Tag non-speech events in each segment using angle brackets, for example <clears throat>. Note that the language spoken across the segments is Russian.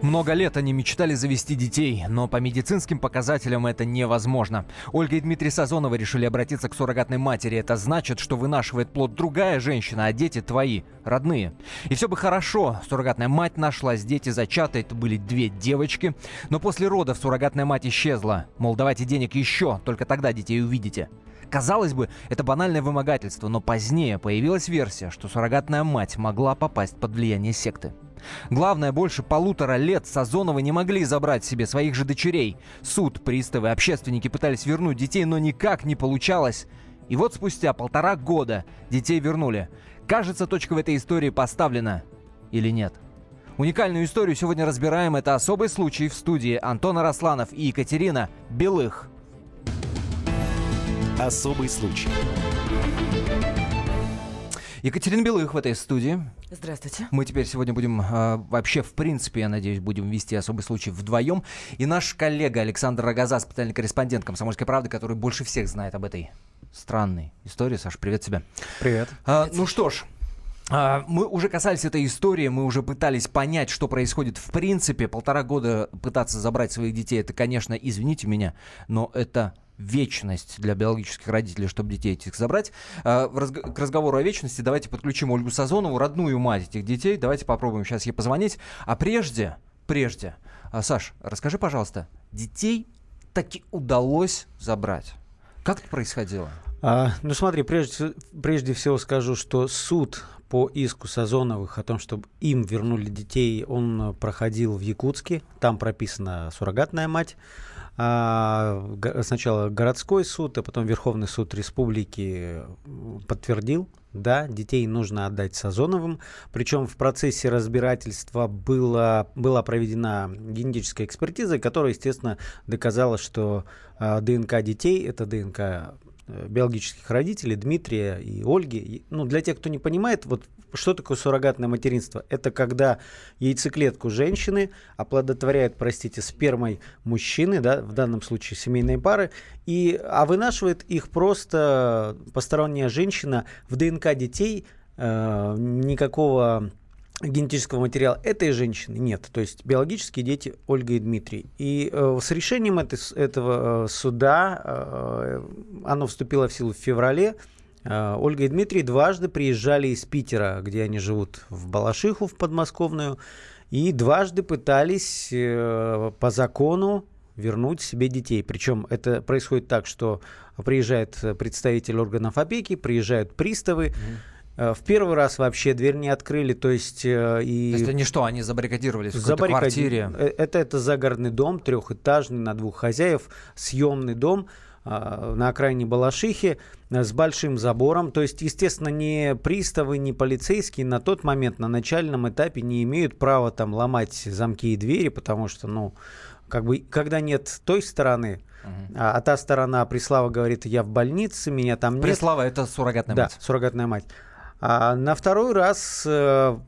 Много лет они мечтали завести детей, но по медицинским показателям это невозможно. Ольга и Дмитрий Сазоновы решили обратиться к суррогатной матери. Это значит, что вынашивает плод другая женщина, а дети твои, родные. И все бы хорошо. Суррогатная мать нашлась, дети зачаты, это были две девочки. Но после родов суррогатная мать исчезла. Мол, давайте денег еще, только тогда детей увидите. Казалось бы, это банальное вымогательство, но позднее появилась версия, что суррогатная мать могла попасть под влияние секты. Главное, больше полутора лет Сазоновы не могли забрать себе своих же дочерей. Суд, приставы, общественники пытались вернуть детей, но никак не получалось. И вот спустя полтора года детей вернули. Кажется, точка в этой истории поставлена. Или нет? Уникальную историю сегодня разбираем. Это особый случай в студии Антона Росланов и Екатерина Белых. Особый случай. Екатерина Белых в этой студии. Здравствуйте. Мы теперь сегодня будем э, вообще, в принципе, я надеюсь, будем вести особый случай вдвоем. И наш коллега Александр Рогоза, специальный корреспондент «Комсомольской правды», который больше всех знает об этой странной истории. Саш, привет тебе. Привет. А, ну что ж, а, мы уже касались этой истории, мы уже пытались понять, что происходит в принципе. Полтора года пытаться забрать своих детей, это, конечно, извините меня, но это вечность для биологических родителей, чтобы детей этих забрать. А, к разговору о вечности давайте подключим Ольгу Сазонову, родную мать этих детей. Давайте попробуем сейчас ей позвонить. А прежде, прежде, а, Саш, расскажи, пожалуйста, детей таки удалось забрать. Как это происходило? А, ну смотри, прежде, прежде всего скажу, что суд по иску Сазоновых о том, чтобы им вернули детей, он проходил в Якутске. Там прописана суррогатная мать. А, сначала городской суд, а потом Верховный суд республики подтвердил, да, детей нужно отдать Сазоновым. Причем в процессе разбирательства было, была проведена генетическая экспертиза, которая, естественно, доказала, что э, ДНК детей это ДНК биологических родителей Дмитрия и Ольги. Ну, для тех, кто не понимает, вот что такое суррогатное материнство? Это когда яйцеклетку женщины оплодотворяет, простите, спермой мужчины, да, в данном случае семейные пары, и, а вынашивает их просто посторонняя женщина в ДНК детей, э, никакого генетического материала этой женщины нет. То есть биологические дети Ольга и Дмитрий. И э, с решением этой, этого э, суда, э, оно вступило в силу в феврале, Э, Ольга и Дмитрий дважды приезжали из Питера, где они живут, в Балашиху, в подмосковную, и дважды пытались э, по закону вернуть себе детей. Причем это происходит так, что приезжает представитель органов опеки, приезжают приставы, mm В первый раз вообще дверь не открыли, то есть и... То есть они что, они забаррикадировались в какой-то квартире? Это, это загородный дом, трехэтажный, на двух хозяев, съемный дом. А, на окраине Балашихи э, с большим забором. То есть, естественно, ни приставы, ни полицейские на тот момент, на начальном этапе не имеют права там ломать замки и двери, потому что, ну, как бы, когда нет той стороны, uh-huh. а, а та сторона Преслава говорит, я в больнице, меня там нет. Преслава это суррогатная да, мать. суррогатная мать. А на второй раз э,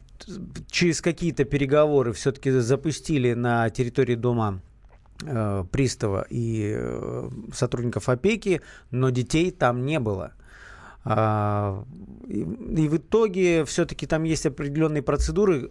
через какие-то переговоры все-таки запустили на территории дома э, пристава и э, сотрудников опеки, но детей там не было. А, и, и в итоге все-таки там есть определенные процедуры,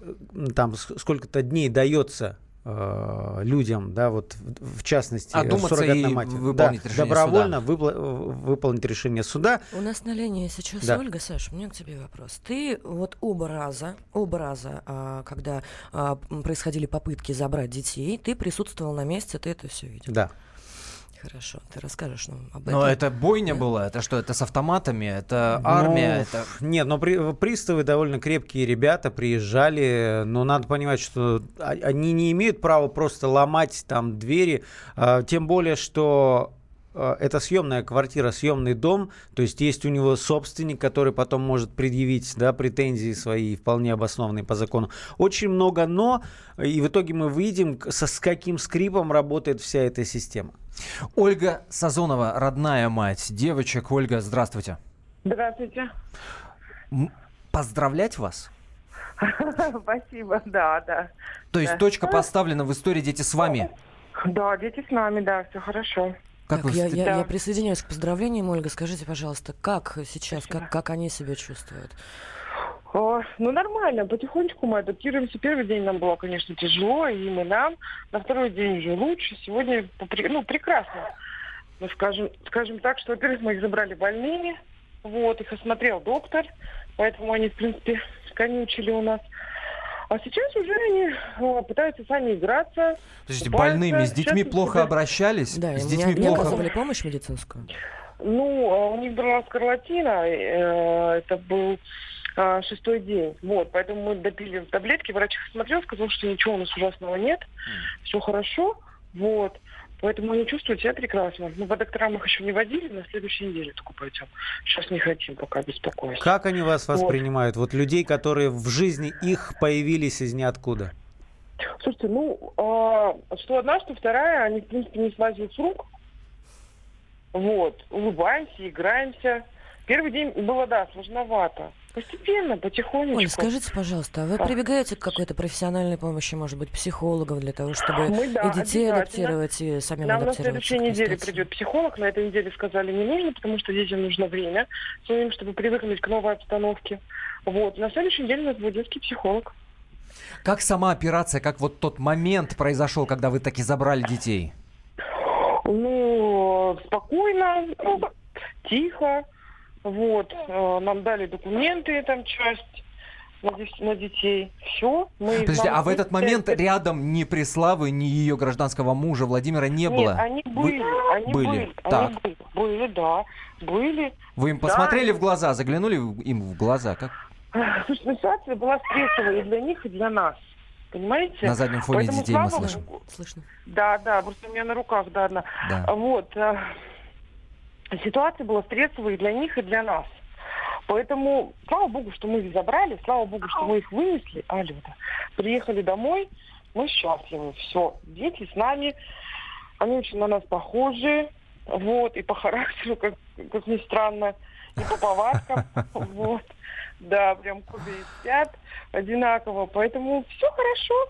там сколько-то дней дается э, людям, да, вот в, в частности, Одуматься и мать, выполнить да, решение добровольно суда. Выпла- выполнить решение суда. У нас на линии сейчас да. Ольга, Саш, у меня к тебе вопрос. Ты вот оба раза, оба раза, а, когда а, происходили попытки забрать детей, ты присутствовал на месте, ты это все видел. Да. Хорошо, ты расскажешь нам об этом. Но это бойня да? была, это что, это с автоматами, это армия, ну, это... Нет, но при, приставы довольно крепкие ребята приезжали, но надо понимать, что они не имеют права просто ломать там двери, а, тем более, что это съемная квартира, съемный дом, то есть есть у него собственник, который потом может предъявить да, претензии свои, вполне обоснованные по закону. Очень много но, и в итоге мы выйдем, со, с каким скрипом работает вся эта система. Ольга Сазонова, родная мать девочек. Ольга, здравствуйте. Здравствуйте. Поздравлять вас? <laughs> Спасибо, да, да. То есть да. точка поставлена в истории «Дети с вами»? Да, дети с нами, да, все хорошо. Как Так, вы я, Да. я присоединяюсь к поздравлениям, Ольга. Скажите, пожалуйста, как сейчас, как, как они себя чувствуют? О, ну, нормально, потихонечку мы адаптируемся. Первый день нам было, конечно, тяжело, и и нам. На второй день уже лучше. Сегодня, ну, прекрасно. Ну, скажем, скажем так, что, во-первых, мы их забрали больными. Вот, их осмотрел доктор. Поэтому они, в принципе, конючили у нас. А сейчас уже они э, пытаются сами играться. Подождите, больными с детьми Сейчас плохо уже- обращались? Да, с детьми не, не плохо. оказывали помощь медицинскую? Ну, а у них была скарлатина, э, это был а, шестой день. Вот, поэтому мы допили таблетки, врач их смотрел, сказал, что ничего у нас ужасного нет, все хорошо, вот. Поэтому они чувствуют себя прекрасно. Мы по докторам их еще не водили, на следующей неделе только пойдем. Сейчас не хотим пока беспокоиться. Как они вас Вот. воспринимают? Вот людей, которые в жизни их появились из ниоткуда. Слушайте, ну, а, что одна, что вторая, они, в принципе, не слазят с рук. Вот, улыбаемся, играемся. Первый день было, да, сложновато. Постепенно, потихонечку. Оль, скажите, пожалуйста, а вы Да. прибегаете к какой-то профессиональной помощи, может быть, психологов для того, чтобы Мы, да, и детей адаптировать, и самим Нам на адаптироваться следующей неделе придет психолог. На этой неделе сказали не нужно, потому что детям нужно время своим, чтобы привыкнуть к новой обстановке. Вот. На следующей неделе у нас будет детский психолог. Как сама операция, как вот тот момент произошел, когда вы таки забрали детей? Ну, спокойно, ну, тихо. Вот. Э, Нам дали документы, там часть на, детей. Все. Мы Подождите, а в этот момент рядом ни Преславы, ни ее гражданского мужа Владимира не Нет, было? они Вы- были, они были, были, так. они были, были, да, были. Вы им Да. посмотрели в глаза, заглянули им в глаза? Как Слушай, ну, ситуация была стрессовая и для них, и для нас. Понимаете? на заднем фоне Поэтому, детей мы слышим? Слышно. Да, да, просто у меня на руках, да, одна. Да. Вот. Ситуация была стрессовая и для них, и для нас. Поэтому, слава богу, что мы их забрали, слава богу, что мы их вынесли. Алло, да. Приехали домой, мы счастливы. Все, дети с нами, они очень на нас похожи. Вот, и по характеру, как, как ни странно, и по повадкам. <laughs> Вот. Да, прям кубе спят одинаково. Поэтому все хорошо.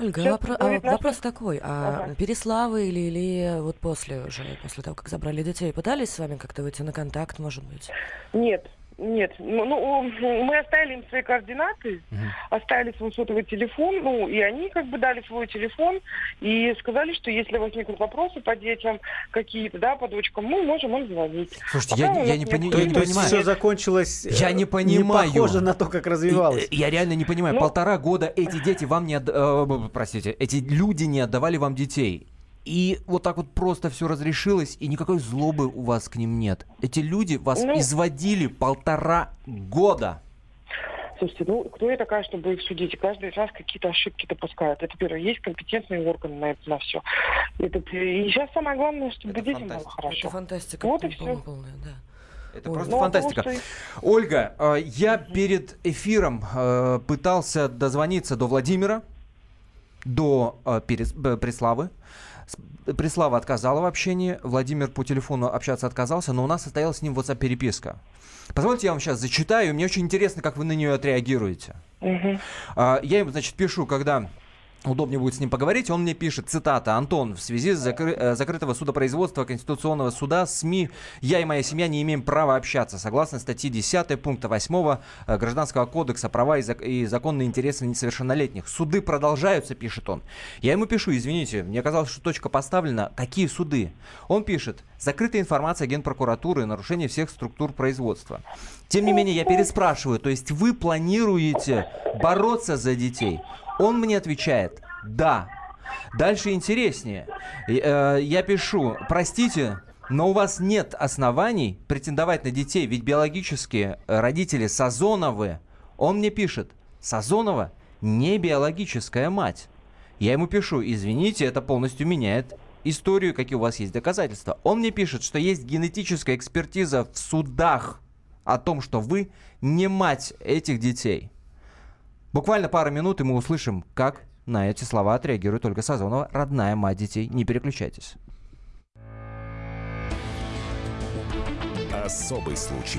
Ольга, Сейчас вопро- а наша- вопрос такой, а Ага. Переславы или, или вот после уже, после того, как забрали детей, пытались с вами как-то выйти на контакт, может быть? Нет, нет. Ну, ну, мы оставили им свои координаты, оставили свой сотовый телефон, ну, и они как бы дали свой телефон и сказали, что если возникнут вопросы по детям какие-то, да, по дочкам, мы можем им звонить. Слушайте, Пока я, я не, пони- я не то есть понимаю. все закончилось э, Я не понимаю. похоже на то, как развивалось. И- и- Я реально не понимаю, Ну- полтора года эти дети вам не отдавали, простите, эти люди не отдавали вам детей. И вот так вот просто все разрешилось, и никакой злобы у вас к ним нет. Эти люди вас Ну- изводили полтора года. Слушайте, ну, кто я такая, чтобы их судить? Каждый раз какие-то ошибки допускают. Это первое. Есть компетентные органы на это, на все. Это, и сейчас самое главное, чтобы Это детям было фантастика. хорошо. Это фантастика Вот и всё. полная, да. Это Ой, просто Ну, а фантастика. что- Ольга, э, я перед эфиром э, пытался дозвониться до Владимира, до э, Перес- э, Преславы. Преслава отказала в общении, Владимир по телефону общаться отказался, но у нас состоялась с ним WhatsApp-переписка. Позвольте, я вам сейчас зачитаю, мне очень интересно, как вы на нее отреагируете. А, Я ему, значит, пишу, когда удобнее будет с ним поговорить, он мне пишет, цитата, «Антон, в связи с закры- э, закрытого судопроизводства Конституционного суда СМИ я и моя семья не имеем права общаться. Согласно статьи 10 пункта 8 э, Гражданского кодекса права и, зак- и законные интересы несовершеннолетних. Суды продолжаются», пишет он. Я ему пишу, извините, мне казалось, что точка поставлена. Какие суды? Он пишет, закрытая информация Генпрокуратуры, нарушение всех структур производства. Тем не менее, я переспрашиваю, то есть вы планируете бороться за детей? Он мне отвечает, да. Дальше интереснее. Э, Я пишу, простите, но у вас нет оснований претендовать на детей, ведь биологические э, родители Сазоновы. Он мне пишет, Сазонова не биологическая мать. Я ему пишу, извините, это полностью меняет историю, какие у вас есть доказательства. Он мне пишет, что есть генетическая экспертиза в судах о том, что вы не мать этих детей. Буквально пару минут, и мы услышим, как на эти слова отреагирует Ольга Сазонова, родная мать детей. Не переключайтесь. Особый случай.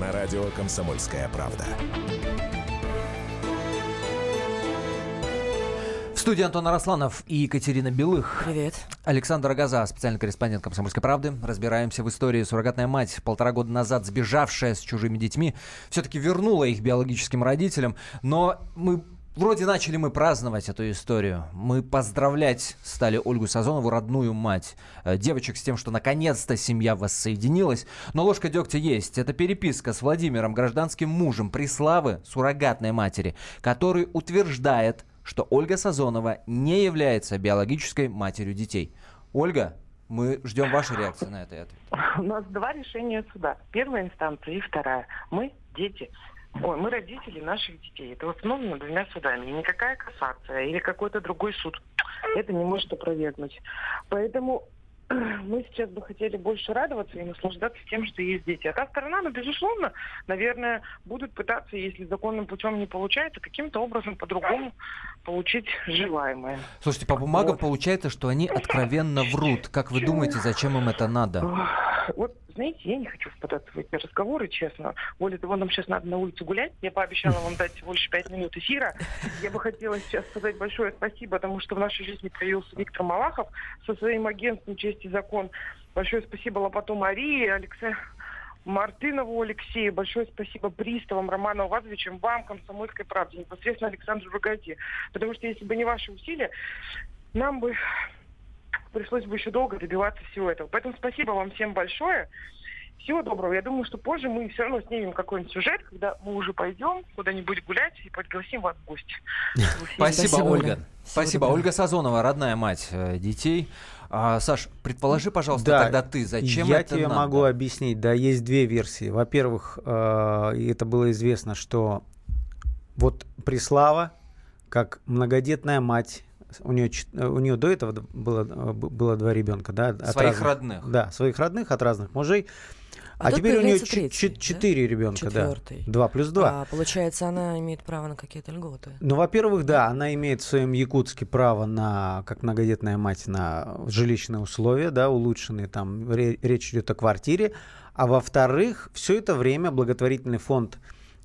На радио «Комсомольская правда». В студии Антон Арасланов и Екатерина Белых. Привет. Александр Агаза, специальный корреспондент «Комсомольской правды». Разбираемся в истории. Суррогатная мать, полтора года назад сбежавшая с чужими детьми, все-таки вернула их биологическим родителям. Но мы Вроде начали мы праздновать эту историю. Мы поздравлять стали Ольгу Сазонову, родную мать э, девочек, с тем, что наконец-то семья воссоединилась. Но ложка дегтя есть. Это переписка с Владимиром, гражданским мужем Приславы, суррогатной матери, который утверждает, что Ольга Сазонова не является биологической матерью детей. Ольга, мы ждем вашей реакции на это. У нас два решения суда. Первая инстанция и вторая. Мы дети. Ой, мы родители наших детей. Это установлено двумя судами. И никакая кассация или какой-то другой суд это не может опровергнуть. Поэтому <clears throat> мы сейчас бы хотели больше радоваться и наслаждаться тем, что есть дети. А та сторона, ну, безусловно, наверное, будут пытаться, если законным путем не получается, каким-то образом по-другому получить желаемое. Слушайте, по бумагам вот. получается, что они откровенно врут. Как вы думаете, зачем им это надо? Вот, знаете, я не хочу впадаться в эти разговоры, честно. Более того, нам сейчас надо на улицу гулять. Я пообещала вам дать лишь пять минут эфира. Я бы хотела сейчас сказать большое спасибо, потому что в нашей жизни появился Виктор Малахов со своим агентством «Честь и закон». Большое спасибо Лопату Марии, Алексею Мартынову Алексею, большое спасибо приставам Роману Вазовичам, вам, Комсомольской правде, непосредственно Александру Рогаде. Потому что если бы не ваши усилия, нам бы пришлось бы еще долго добиваться всего этого. Поэтому спасибо вам всем большое. Всего доброго. Я думаю, что позже мы все равно снимем какой-нибудь сюжет, когда мы уже пойдем куда-нибудь гулять и пригласим вас в гости. <laughs> Спасибо, Ольга. Спасибо. Ольга Сазонова, родная мать э, детей. А, Саш, предположи, пожалуйста, да, тогда ты, зачем я это тебе надо? могу объяснить. Да, есть две версии. Во-первых, э, это было известно, что вот Преслава, как многодетная мать, у нее, у нее до этого было, было два ребенка, да? От своих разных, родных. Да, своих родных от разных мужей. А, а теперь у нее третий, четыре да? ребенка, Четвертый. да. Два плюс два. А, получается, она имеет право на какие-то льготы. Ну, во-первых, да, она имеет в своем Якутске право на, как многодетная мать, на жилищные условия, да, улучшенные, там речь идет о квартире. А во-вторых, все это время благотворительный фонд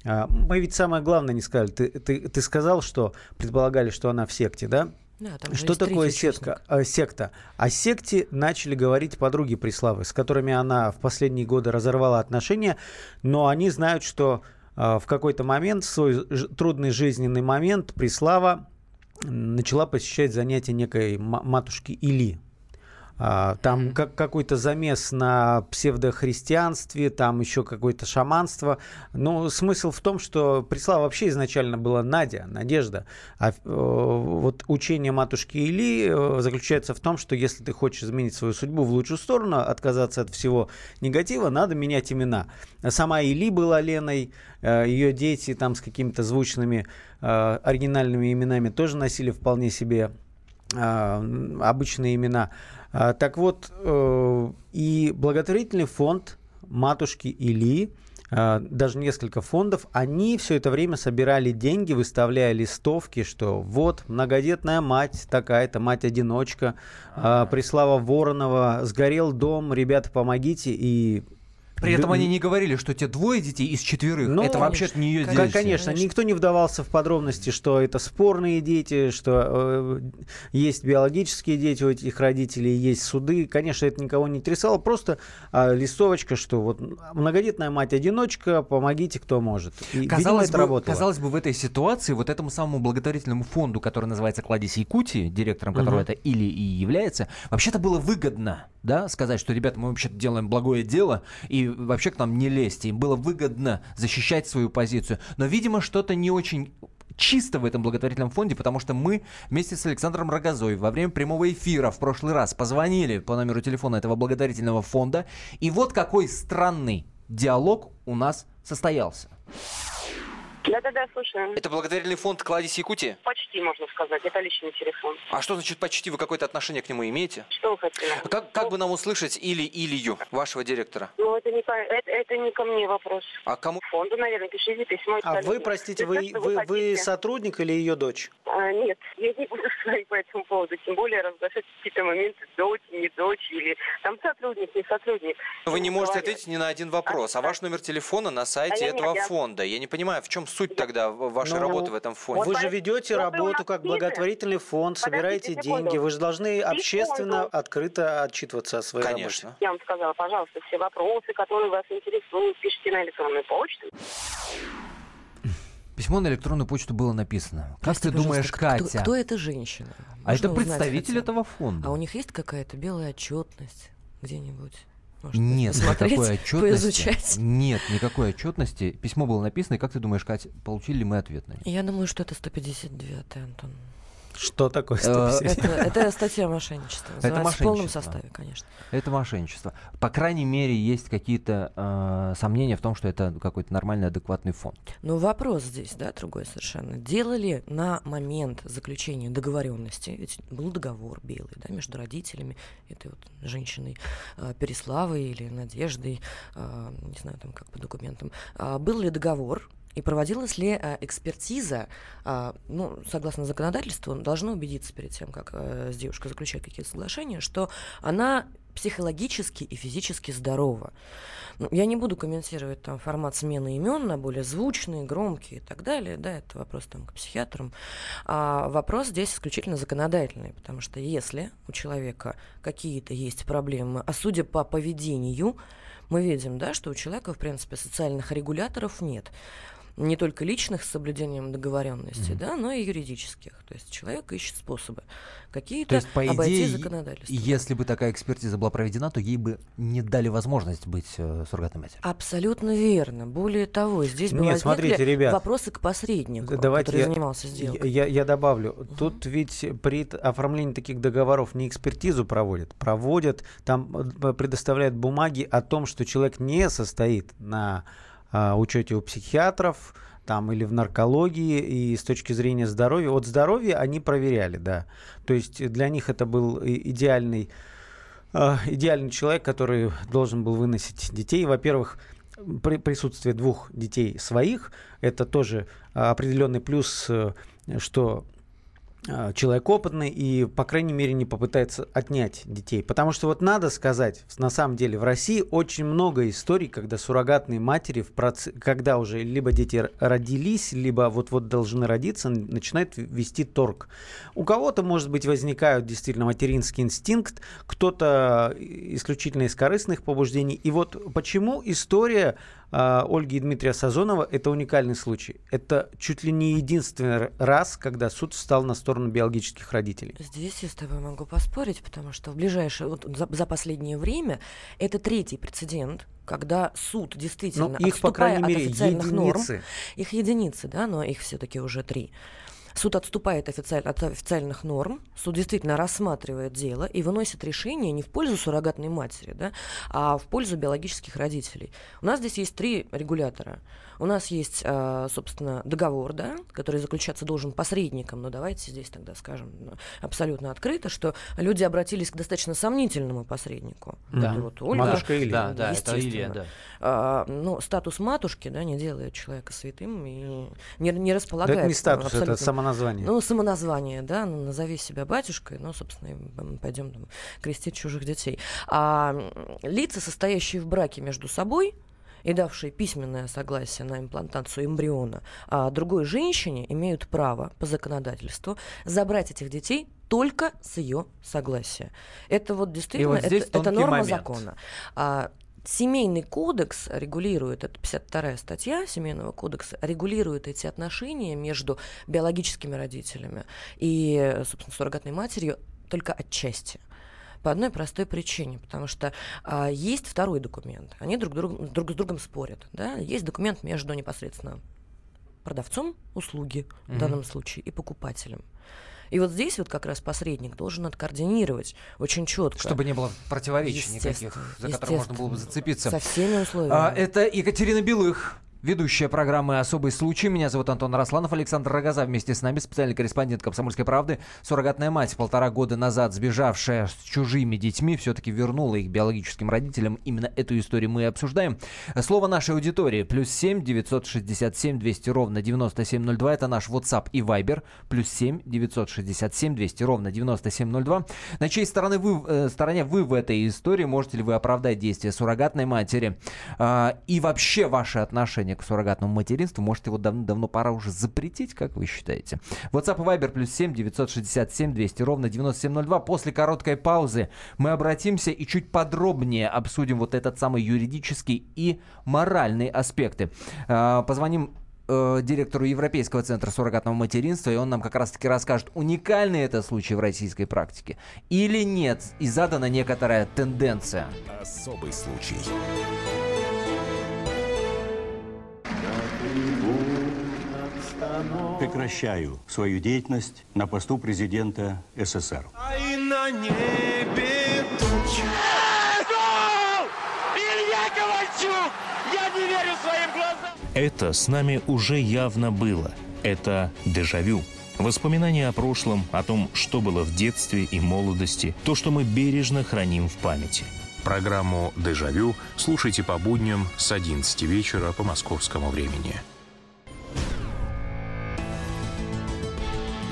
а, мы ведь самое главное не сказали. Ты, ты, ты сказал, что предполагали, что она в секте, да? Да, что такое сетка, э, секта? О секте начали говорить подруги Преславы, с которыми она в последние годы разорвала отношения, но они знают, что э, в какой-то момент, в свой трудный жизненный момент, Преслава начала посещать занятия некой матушки Или. А, там как, какой-то замес на псевдохристианстве, там еще какое-то шаманство. Но смысл в том, что Преслава вообще изначально была Надя, Надежда. А э, вот учение матушки Или э, заключается в том, что если ты хочешь изменить свою судьбу в лучшую сторону, отказаться от всего негатива, надо менять имена. Сама Или была Леной, э, ее дети там с какими-то звучными оригинальными именами тоже носили вполне себе обычные имена. А, так вот, э, и благотворительный фонд матушки Или, э, даже несколько фондов, они все это время собирали деньги, выставляя листовки, что вот многодетная мать такая-то, мать-одиночка, э, Преслава Воронова, сгорел дом, ребята, помогите, и при этом они не говорили, что те двое детей из четверых, ну, это вообще-то не ее дети. Конечно, конечно, никто не вдавался в подробности, что это спорные дети, что э, есть биологические дети у этих родителей, есть суды. Конечно, это никого не трясало, просто э, листовочка, что вот многодетная мать-одиночка, помогите, кто может. И, казалось, видимо, это бы, работало. казалось бы, в этой ситуации вот этому самому благотворительному фонду, который называется «Кладезь Якутии», директором которого угу. это или и является, вообще-то было выгодно да, сказать, что, ребята, мы вообще делаем благое дело, и вообще к нам не лезьте. Им было выгодно защищать свою позицию. Но, видимо, что-то не очень чисто в этом благотворительном фонде, потому что мы вместе с Александром Рогозой во время прямого эфира в прошлый раз позвонили по номеру телефона этого благотворительного фонда, и вот какой странный диалог у нас состоялся. Да-да-да, слушаю. Это благотворительный фонд «Кладезь Якутии»? Почти, можно сказать. Это личный телефон. А что значит почти? Вы какое-то отношение к нему имеете? Что вы хотели? Как, как бы нам услышать или Илью, вашего директора? Ну, это не, это, это не ко мне вопрос. А кому? Фонду, наверное, пишите письмо. А вы, простите, вы, вы, вы хотите. сотрудник или ее дочь? А, нет, я не буду <laughs> говорить по этому поводу. Тем более разглашать какие-то моменты дочь, не дочь, или там сотрудник, не сотрудник. Вы не можете Говорят. ответить ни на один вопрос. А ваш номер телефона на сайте А я этого обязана. фонда. Я не понимаю, в чем суть тогда вашей Ну, работы в этом фонде? Вот Вы же ведете вот вы у работу как благотворительный фонд, собираете деньги. Вы же должны общественно, открыто отчитываться о своей работе. Конечно. Я вам сказала, пожалуйста, все вопросы, которые вас интересуют, пишите на электронную почту. Письмо на электронную почту было написано. Как Прости, ты думаешь, пожалуйста, Катя? Кто, кто эта женщина? А Можно это узнать представитель этого фонда. А у них есть какая-то белая отчетность где-нибудь? Может, Нет <laughs> никакой отчетности. Нет никакой отчетности. Письмо было написано, и как ты думаешь, Катя, получили ли мы ответ на него? Я думаю, что это 159 Антон. Что такое Э, 150? Это, это статья мошенничества. называется, В полном мошенничество. составе, конечно. Это мошенничество. По крайней мере, есть какие-то э, сомнения в том, что это какой-то нормальный, адекватный фонд. Но вопрос здесь, да, другой совершенно. Делали на момент заключения договоренности, ведь был договор белый, да, между родителями, этой вот женщиной э, Переславой или Надеждой, э, не знаю, там как по документам, А был ли договор, и проводилась ли э, экспертиза, а, ну, согласно законодательству, должны убедиться перед тем, как э, с девушкой заключать какие-то соглашения, что она психологически и физически здорова. Ну, я не буду комментировать там формат смены имен на более звучные, громкие и так далее. Да, это вопрос там к психиатрам. А вопрос здесь исключительно законодательный, потому что если у человека какие-то есть проблемы, а судя по поведению, мы видим, да, что у человека, в принципе, социальных регуляторов нет не только личных с соблюдением договоренности, да, но и юридических. То есть человек ищет способы какие-то То есть, по обойти идее, законодательство. если бы такая экспертиза была проведена, то ей бы не дали возможность быть э, суррогатной матерью. Абсолютно верно. Более того, здесь Нет, смотрите, ребят, вопросы к посреднику, Давайте который я, занимался сделкой. я- я добавлю. Тут ведь при оформлении таких договоров не экспертизу проводят, проводят, там э, предоставляют бумаги о том, что человек не состоит на учете у психиатров, там или в наркологии, и с точки зрения здоровья. Вот здоровье они проверяли, да. То есть для них это был идеальный, а, идеальный человек, который должен был выносить детей. Во-первых, при присутствии двух детей своих, это тоже а, определенный плюс, э, что а, человек опытный и, по крайней мере, не попытается отнять детей. Потому что вот надо сказать, на самом деле в России очень много историй, когда суррогатные матери, в проц... когда уже либо дети родились, либо вот-вот должны родиться, начинают вести торг. У кого-то, может быть, возникают действительно материнский инстинкт, кто-то исключительно из корыстных побуждений. И вот почему история а, Ольги и Дмитрия Сазонова – это уникальный случай. Это чуть ли не единственный раз, когда суд встал на сторону биологических родителей. Здесь я с тобой могу поспорить, потому что в ближайшее, вот за, за последнее время это третий прецедент, когда суд действительно, Но Ну, их, по крайней мере, официальных норм, единицы. их единицы, да, но их все-таки уже три. Суд отступает официаль- от официальных норм, суд действительно рассматривает дело и выносит решение не в пользу суррогатной матери, да, а в пользу биологических родителей. У нас здесь есть три регулятора. У нас есть, а, собственно, договор, да, который заключаться должен посредником, но давайте здесь тогда скажем ну, абсолютно открыто, что люди обратились к достаточно сомнительному посреднику. Да. Это вот Ольга, Матушка Илья. Да, да, это Илья, да. А, ну, статус матушки, да, не делает человека святым и не, не Да располагает. это не статус, это абсолютно- самоназвание. Ну, самоназвание, да, ну, назови себя батюшкой, ну, собственно, пойдем там, крестить чужих детей. А лица, состоящие в браке между собой, и давшие письменное согласие на имплантацию эмбриона, а другой женщине имеют право по законодательству забрать этих детей только с ее согласия. Это вот действительно вот это, это норма момент. закона. А, Семейный кодекс регулирует, это 52 статья Семейного кодекса, регулирует эти отношения между биологическими родителями и, собственно, суррогатной матерью только отчасти. По одной простой причине, потому что а, есть второй документ. Они друг, друг, друг с другом спорят. Да? Есть документ между непосредственно продавцом услуги в Мгм. данном случае и покупателем. И вот здесь вот как раз посредник должен откоординировать очень четко. Чтобы не было противоречий никаких, за которые можно было бы зацепиться. Со всеми условиями. А, это Екатерина Белых, Ведущая программы «Особый случай». Меня зовут Антон Росланов. Александр Рогоза вместе с нами, специальный корреспондент «Комсомольской правды». Суррогатная мать, полтора года назад сбежавшая с чужими детьми, все-таки вернула их биологическим родителям. Именно эту историю мы и обсуждаем. Слово нашей аудитории. Плюс семь девятьсот шестьдесят семь двести ровно девяносто семь ноль два. Это наш WhatsApp и Viber. Плюс семь девятьсот шестьдесят семь двести ровно девяносто семь ноль два. На чьей стороны вы, э, стороне вы в этой истории? Можете ли вы оправдать действия суррогатной матери? Э, и вообще ваши отношения к суррогатному материнству. Может, его давно-давно пора уже запретить, как вы считаете? WhatsApp и Viber плюс 7 967 200 ровно 9702. После короткой паузы мы обратимся и чуть подробнее обсудим вот этот самый юридический и моральный аспекты. А, позвоним э, директору Европейского центра суррогатного материнства, и он нам как раз-таки расскажет, уникальный это случай в российской практике или нет, и задана некоторая тенденция. Особый случай. Прекращаю свою деятельность на посту президента СССР. А и на небе тучи. Илья Ковальчук! Я не верю своим глазам! Это с нами уже явно было. Это дежавю. Воспоминания о прошлом, о том, что было в детстве и молодости, то, что мы бережно храним в памяти. Программу «Дежавю» слушайте по будням с 11 вечера по московскому времени.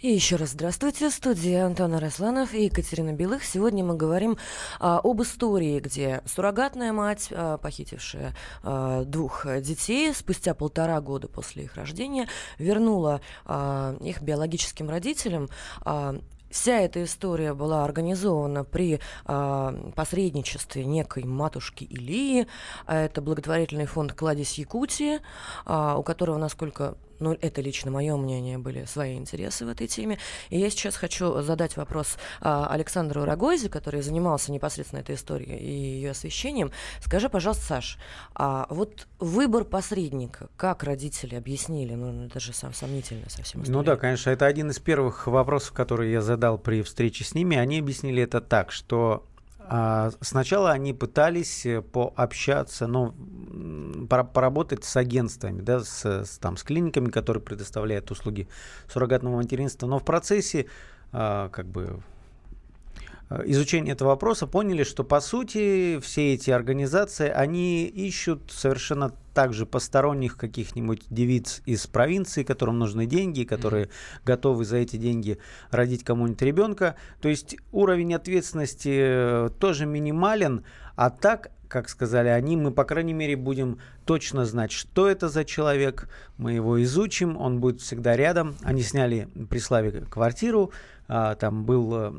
И еще раз здравствуйте. В студии Антона Росланов и Екатерина Белых. Сегодня мы говорим а, об истории, где суррогатная мать, а, похитившая а, двух детей, спустя полтора года после их рождения, вернула а, их биологическим родителям. А, Вся эта история была организована при э, посредничестве некой матушки Илии. Это благотворительный фонд «Кладезь Якутии», э, у которого, насколько ну, это лично мое мнение, были свои интересы в этой теме. И я сейчас хочу задать вопрос а, Александру Рогозе, который занимался непосредственно этой историей и ее освещением. Скажи, пожалуйста, Саш, а вот выбор посредника, как родители объяснили, ну, это же сам сомнительно совсем. Ну да, конечно, это один из первых вопросов, которые я задал при встрече с ними. Они объяснили это так, что сначала они пытались э, пообщаться, ну, поработать с агентствами, да, с, с, там, с клиниками, которые предоставляют услуги суррогатного материнства, но в процессе а, как бы изучения этого вопроса поняли, что по сути все эти организации, они ищут совершенно также посторонних каких-нибудь девиц из провинции, которым нужны деньги, которые mm-hmm. готовы за эти деньги родить кому-нибудь ребенка. То есть уровень ответственности э, тоже минимален, а так как сказали они, мы, по крайней мере, будем точно знать, что это за человек, мы его изучим, он будет всегда рядом. Они сняли при Славе квартиру, а, там был э,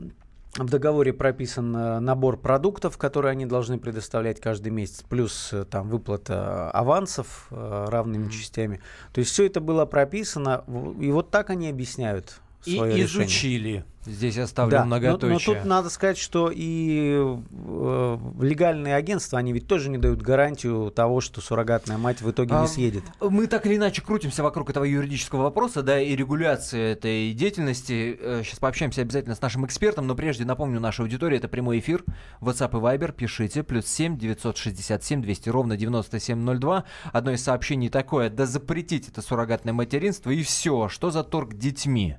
в договоре прописан э, набор продуктов, которые они должны предоставлять каждый месяц, плюс э, там выплата авансов э, равными mm-hmm. частями. То есть все это было прописано, и вот так они объясняют свое и решение. изучили. Здесь оставлю да, многоточие. Но, но тут надо сказать, что и э, легальные агентства, они ведь тоже не дают гарантию того, что суррогатная мать в итоге а, не съедет. Мы так или иначе крутимся вокруг этого юридического вопроса, да, и регуляции этой деятельности. Сейчас э, пообщаемся обязательно с нашим экспертом, но прежде напомню, наша аудитория, это прямой эфир. WhatsApp и Viber, пишите, плюс 7 967 200 ровно 9702. Одно из сообщений такое, да запретить это суррогатное материнство и все. Что за торг детьми?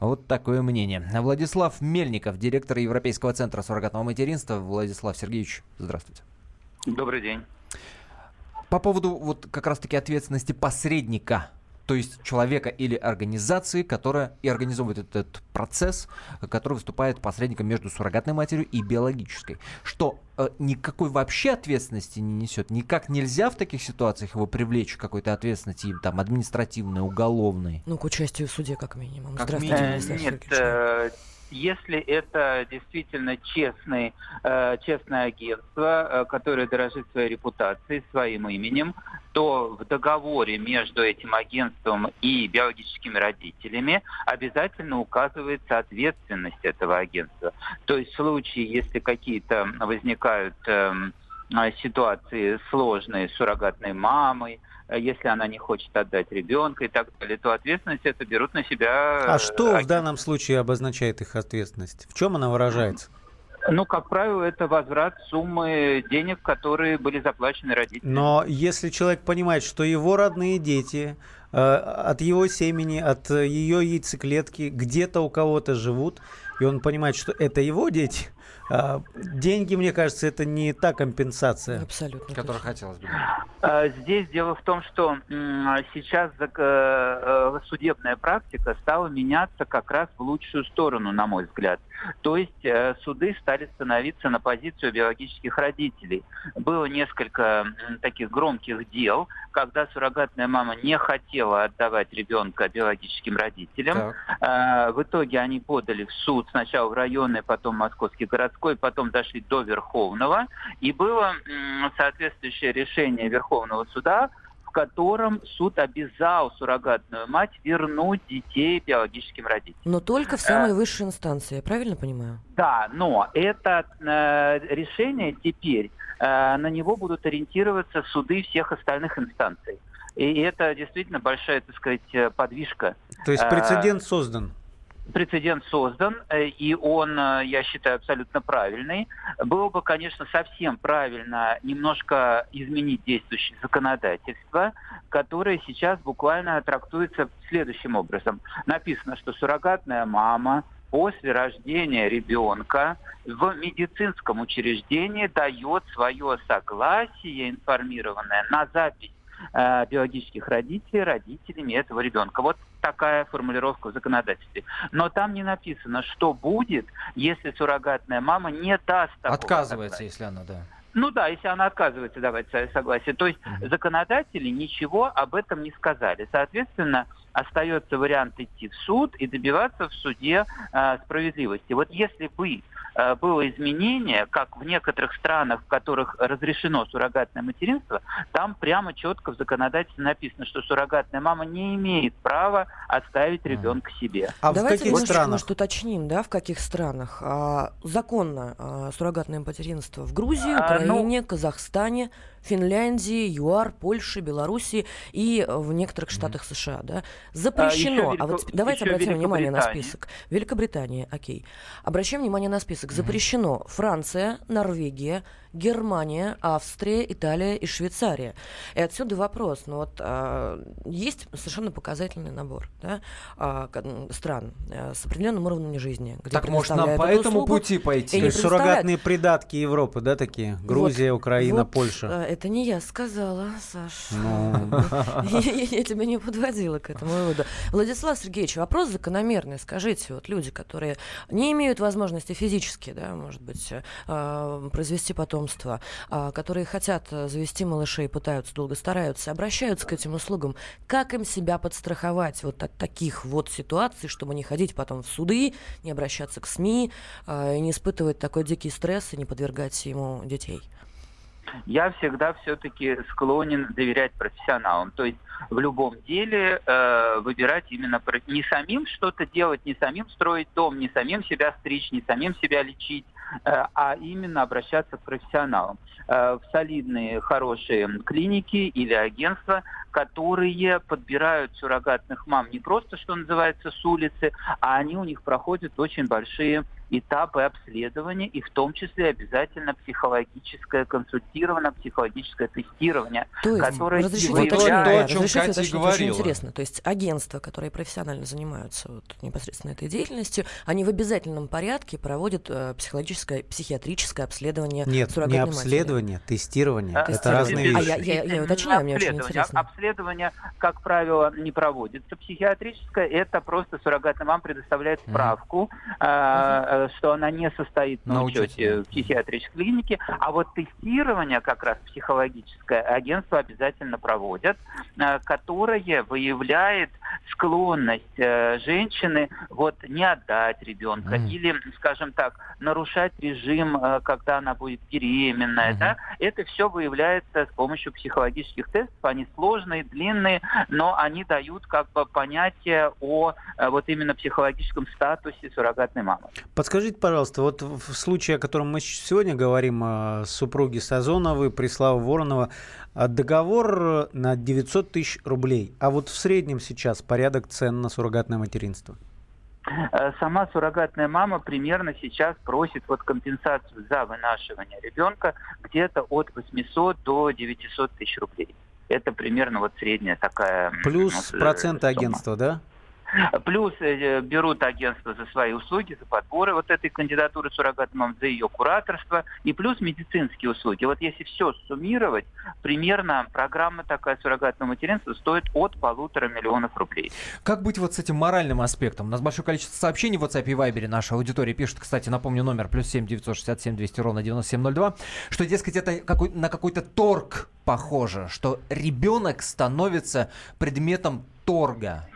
Вот такое мнение. Владислав Мельников, директор Европейского центра суррогатного материнства. Владислав Сергеевич, здравствуйте. Добрый день. По поводу вот как раз-таки ответственности посредника, то есть человека или организации, которая и организовывает этот процесс, который выступает посредником между суррогатной матерью и биологической. Что э, никакой вообще ответственности не несет? Никак нельзя в таких ситуациях его привлечь к какой-то ответственности, там, административной, уголовной? Ну, к участию в суде, как минимум. Как Здравствуйте, минимум. Владислав Нет, э, если это действительно честный, э, честное агентство, э, которое дорожит своей репутацией, своим именем, то в договоре между этим агентством и биологическими родителями обязательно указывается ответственность этого агентства. То есть в случае, если какие-то возникают эм, э, ситуации сложные с суррогатной мамой, если она не хочет отдать ребенка и так далее, то ответственность это берут на себя. А э, что в данном случае обозначает их ответственность? В чем она выражается? Ну, как правило, это возврат суммы денег, которые были заплачены родителями. Но если человек понимает, что его родные дети э, от его семени, от э, ее яйцеклетки где-то у кого-то живут, и он понимает, что это его дети, деньги, мне кажется, это не та компенсация. Абсолютно. Которую хотелось бы. А, Здесь дело в том, что сейчас э, э, судебная практика стала меняться как раз в лучшую сторону, на мой взгляд. То есть э, суды стали становиться на позицию биологических родителей. Было несколько таких громких дел, когда суррогатная мама не хотела отдавать ребенка биологическим родителям. А, В итоге они подали в суд сначала в районный, потом в московский городской, потом дошли до Верховного. И было соответствующее решение Верховного суда, в котором суд обязал суррогатную мать вернуть детей биологическим родителям. Но только в самой высшей инстанции, я правильно понимаю? Да, но это э, решение теперь, э, на него будут ориентироваться суды всех остальных инстанций. И это действительно большая, так сказать, э, подвижка. То есть Э, прецедент создан. Прецедент создан, э, и он, э, я считаю, абсолютно правильный. Было бы, конечно, совсем правильно немножко изменить действующее законодательство, которое сейчас буквально трактуется следующим образом. Написано, что суррогатная мама после рождения ребенка в медицинском учреждении дает свое согласие информированное на запись э, биологических родителей родителями этого ребенка. Вот такая формулировка в законодательстве. Но там не написано, что будет, если суррогатная мама не даст такого Отказывается, согласия. если она, да. Ну да, если она отказывается давать свое согласие. То есть законодатели ничего об этом не сказали. Соответственно, остается вариант идти в суд и добиваться в суде э, справедливости. Вот если бы было изменение, как в некоторых странах, в которых разрешено суррогатное материнство, там прямо четко в законодательстве написано, что суррогатная мама не имеет права оставить ребенка себе. А Давайте немножечко, может, уточним, да, в каких странах а, законно а, суррогатное материнство? В Грузии, А, ну- Украине, Казахстане, Финляндии, ЮАР, Польше, Белоруссии и в некоторых штатах США, да? Запрещено. еще А, вот давайте обратим внимание на список. Великобритания, окей. Обращаем внимание на список. Запрещено Франция, Норвегия, Германия, Австрия, Италия и Швейцария. И отсюда вопрос. Ну вот а, есть совершенно показательный набор да, а, стран а, с определенным уровнем жизни. Где Так, может, нам по этому услугу пути пойти? То есть суррогатные придатки Европы, да, такие? Грузия, Вот- Украина, вот, Польша. э, Это не я сказала, Саш. Ну. <laughs> Я я тебя не подводила к этому выводу. Владислав Сергеевич, вопрос закономерный. Скажите, вот люди, которые не имеют возможности физически, да, может быть, э, произвести потомство, а, которые хотят э, завести малышей, пытаются, долго стараются, обращаются к этим услугам. Как им себя подстраховать вот от таких вот ситуаций, чтобы не ходить потом в суды, не обращаться к СМИ, э, и не испытывать такой дикий стресс и не подвергать ему детей? я всегда все-таки склонен доверять профессионалам. То есть в любом деле э, выбирать именно не самим что-то делать, не самим строить дом, не самим себя стричь, не самим себя лечить, а именно обращаться к профессионалам. Э, в солидные, хорошие клиники или агентства, которые подбирают суррогатных мам не просто, что называется, с улицы, а они у них проходят очень большие этапы обследования, и в том числе обязательно психологическое консультирование, психологическое тестирование, То есть, которое разрешите выявляет- уточнить, то, о чем разрешите Катя уточнить, очень интересно. То есть агентства, которые профессионально занимаются вот, непосредственно этой деятельностью, они в обязательном порядке проводят э, психологическое, психиатрическое обследование Нет, не обследование, тестирование. А, Это Тестирование. разные А вещи. я- я- я Не уточняю, мне очень обследование. интересно. Обследование, как правило, не проводится. Психиатрическое – это просто суррогатная мама предоставляет справку, э, э, что она не состоит на, На учете учете, в психиатрической клинике, а вот тестирование как раз психологическое агентство обязательно проводят, э, которое выявляет склонность э, женщины вот не отдать ребенка Мгм. или, скажем так, нарушать режим, э, когда она будет беременная, Мгм. да, это все выявляется с помощью психологических тестов. Они сложные, длинные, но они дают как бы понятие о э, вот именно психологическом статусе суррогатной мамы. Подскажите, пожалуйста, вот в случае, о котором мы сегодня говорим, э, супруги Сазоновой, Преслава Воронова, а договор на 900 тысяч рублей. А вот в среднем сейчас порядок цен на суррогатное материнство? Э, Сама суррогатная мама примерно сейчас просит вот компенсацию за вынашивание ребенка где-то от 800 до 900 тысяч рублей. Это примерно вот средняя такая... Плюс ну, э, проценты сумма. агентства, да? Плюс э, берут агентство за свои услуги, за подборы вот этой кандидатуры суррогатной мамы, за ее кураторство, и плюс медицинские услуги. Вот если все суммировать, примерно программа такая суррогатного материнства стоит от полутора миллионов рублей. Как быть вот с этим моральным аспектом? У нас большое количество сообщений в WhatsApp и Viber наша аудитория пишет, кстати, напомню, номер плюс 7 967 200 ровно 9702, что, дескать, это какой, на какой-то торг похоже, что ребенок становится предметом торга.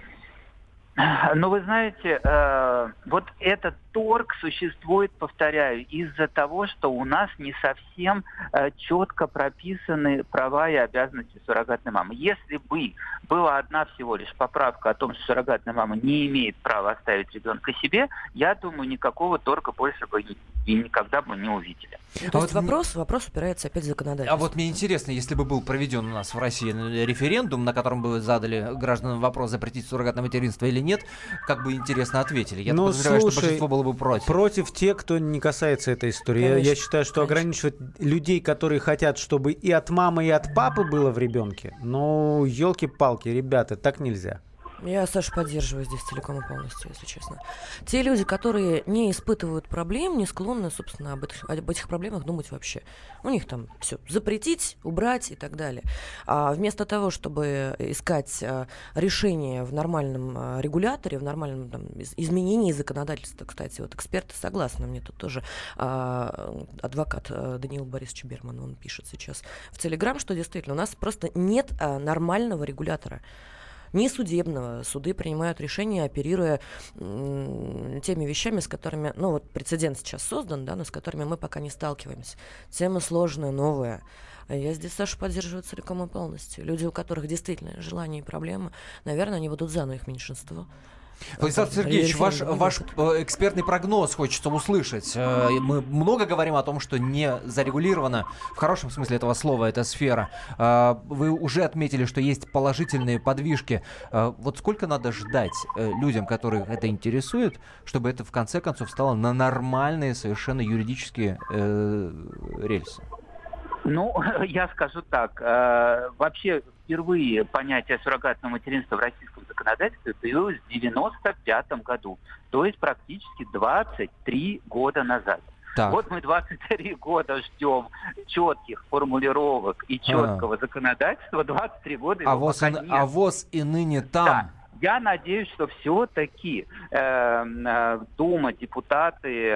Но вы знаете, э, вот этот торг существует, повторяю, из-за того, что у нас не совсем э, четко прописаны права и обязанности суррогатной мамы. Если бы была одна всего лишь поправка о том, что суррогатная мама не имеет права оставить ребенка себе, я думаю, никакого торга больше бы и, и никогда бы не увидели. Ну, то есть вопрос, вопрос упирается опять в законодательство. А вот мне интересно, если бы был проведен у нас в России референдум, на котором бы задали гражданам вопрос, запретить суррогатное материнство или нет, как бы интересно ответили. Я Ну, подозреваю, что слушай, большинство было бы против. Против тех, кто не касается этой истории. Я, я Конечно, считаю, что конечно. ограничивать людей, которые хотят, чтобы и от мамы, и от папы было в ребенке, ну, елки-палки, ребята, так нельзя. Я, Саша, поддерживаю здесь целиком и полностью, если честно. Те люди, которые не испытывают проблем, не склонны, собственно, об этих, об этих проблемах думать вообще. У них там все запретить, убрать и так далее. А вместо того, чтобы искать а, решение в нормальном а, регуляторе, в нормальном там, из- изменении законодательства, кстати, вот эксперты согласны, мне тут тоже а, адвокат а, Даниил Борисович Берман, он пишет сейчас в Телеграм, что действительно у нас просто нет а, нормального регулятора не судебного. Суды принимают решения, оперируя теми вещами, с которыми, ну вот прецедент сейчас создан, да, но с которыми мы пока не сталкиваемся. Тема сложная, новая. Я здесь Сашу поддерживаю целиком и полностью. Люди, у которых действительно желания и проблемы, наверное, они будут за, но их меньшинство. Владислав Э, Сергеевич, ваш, ваш э, экспертный прогноз хочется услышать. Э, Мы много говорим о том, что не зарегулирована, в хорошем смысле этого слова, эта сфера. Вы уже отметили, что есть положительные подвижки. Вот сколько надо ждать людям, которых это интересует, чтобы это в конце концов стало на нормальные совершенно юридические рельсы? Ну, <laughs> я скажу так. э, вообще, впервые понятие суррогатного материнства в российском законодательстве появилось в 95 году. То есть практически 23 года назад. Так. Вот мы 23 <laughs> года ждем четких формулировок и четкого законодательства. 23 года А воз, и, а воз и ныне там. Да. Я надеюсь, что все-таки Дума, депутаты,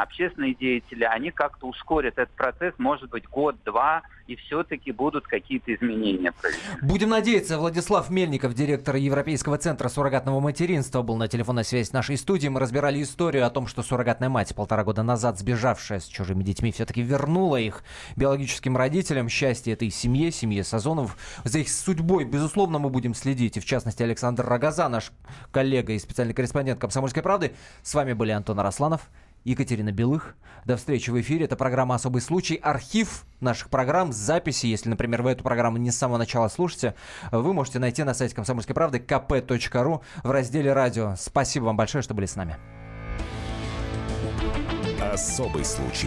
общественные деятели, они как-то ускорят этот процесс, может быть, год-два, и все-таки будут какие-то изменения. Будем надеяться, Владислав Мельников, директор Европейского центра суррогатного материнства, был на телефонной связи с нашей студией. Мы разбирали историю о том, что суррогатная мать, полтора года назад сбежавшая с чужими детьми, все-таки вернула их биологическим родителям. Счастье этой семье, семье Сазонов. За их судьбой, безусловно, мы будем следить. И в частности, Александр Рогоза, наш коллега и специальный корреспондент «Комсомольской правды». С вами были Антон Арасланов. Екатерина Белых. До встречи в эфире. Это программа «Особый случай». Архив наших программ, записи, если, например, вы эту программу не с самого начала слушаете, вы можете найти на сайте «Комсомольской правды» kp.ru в разделе «Радио». Спасибо вам большое, что были с нами. Особый случай.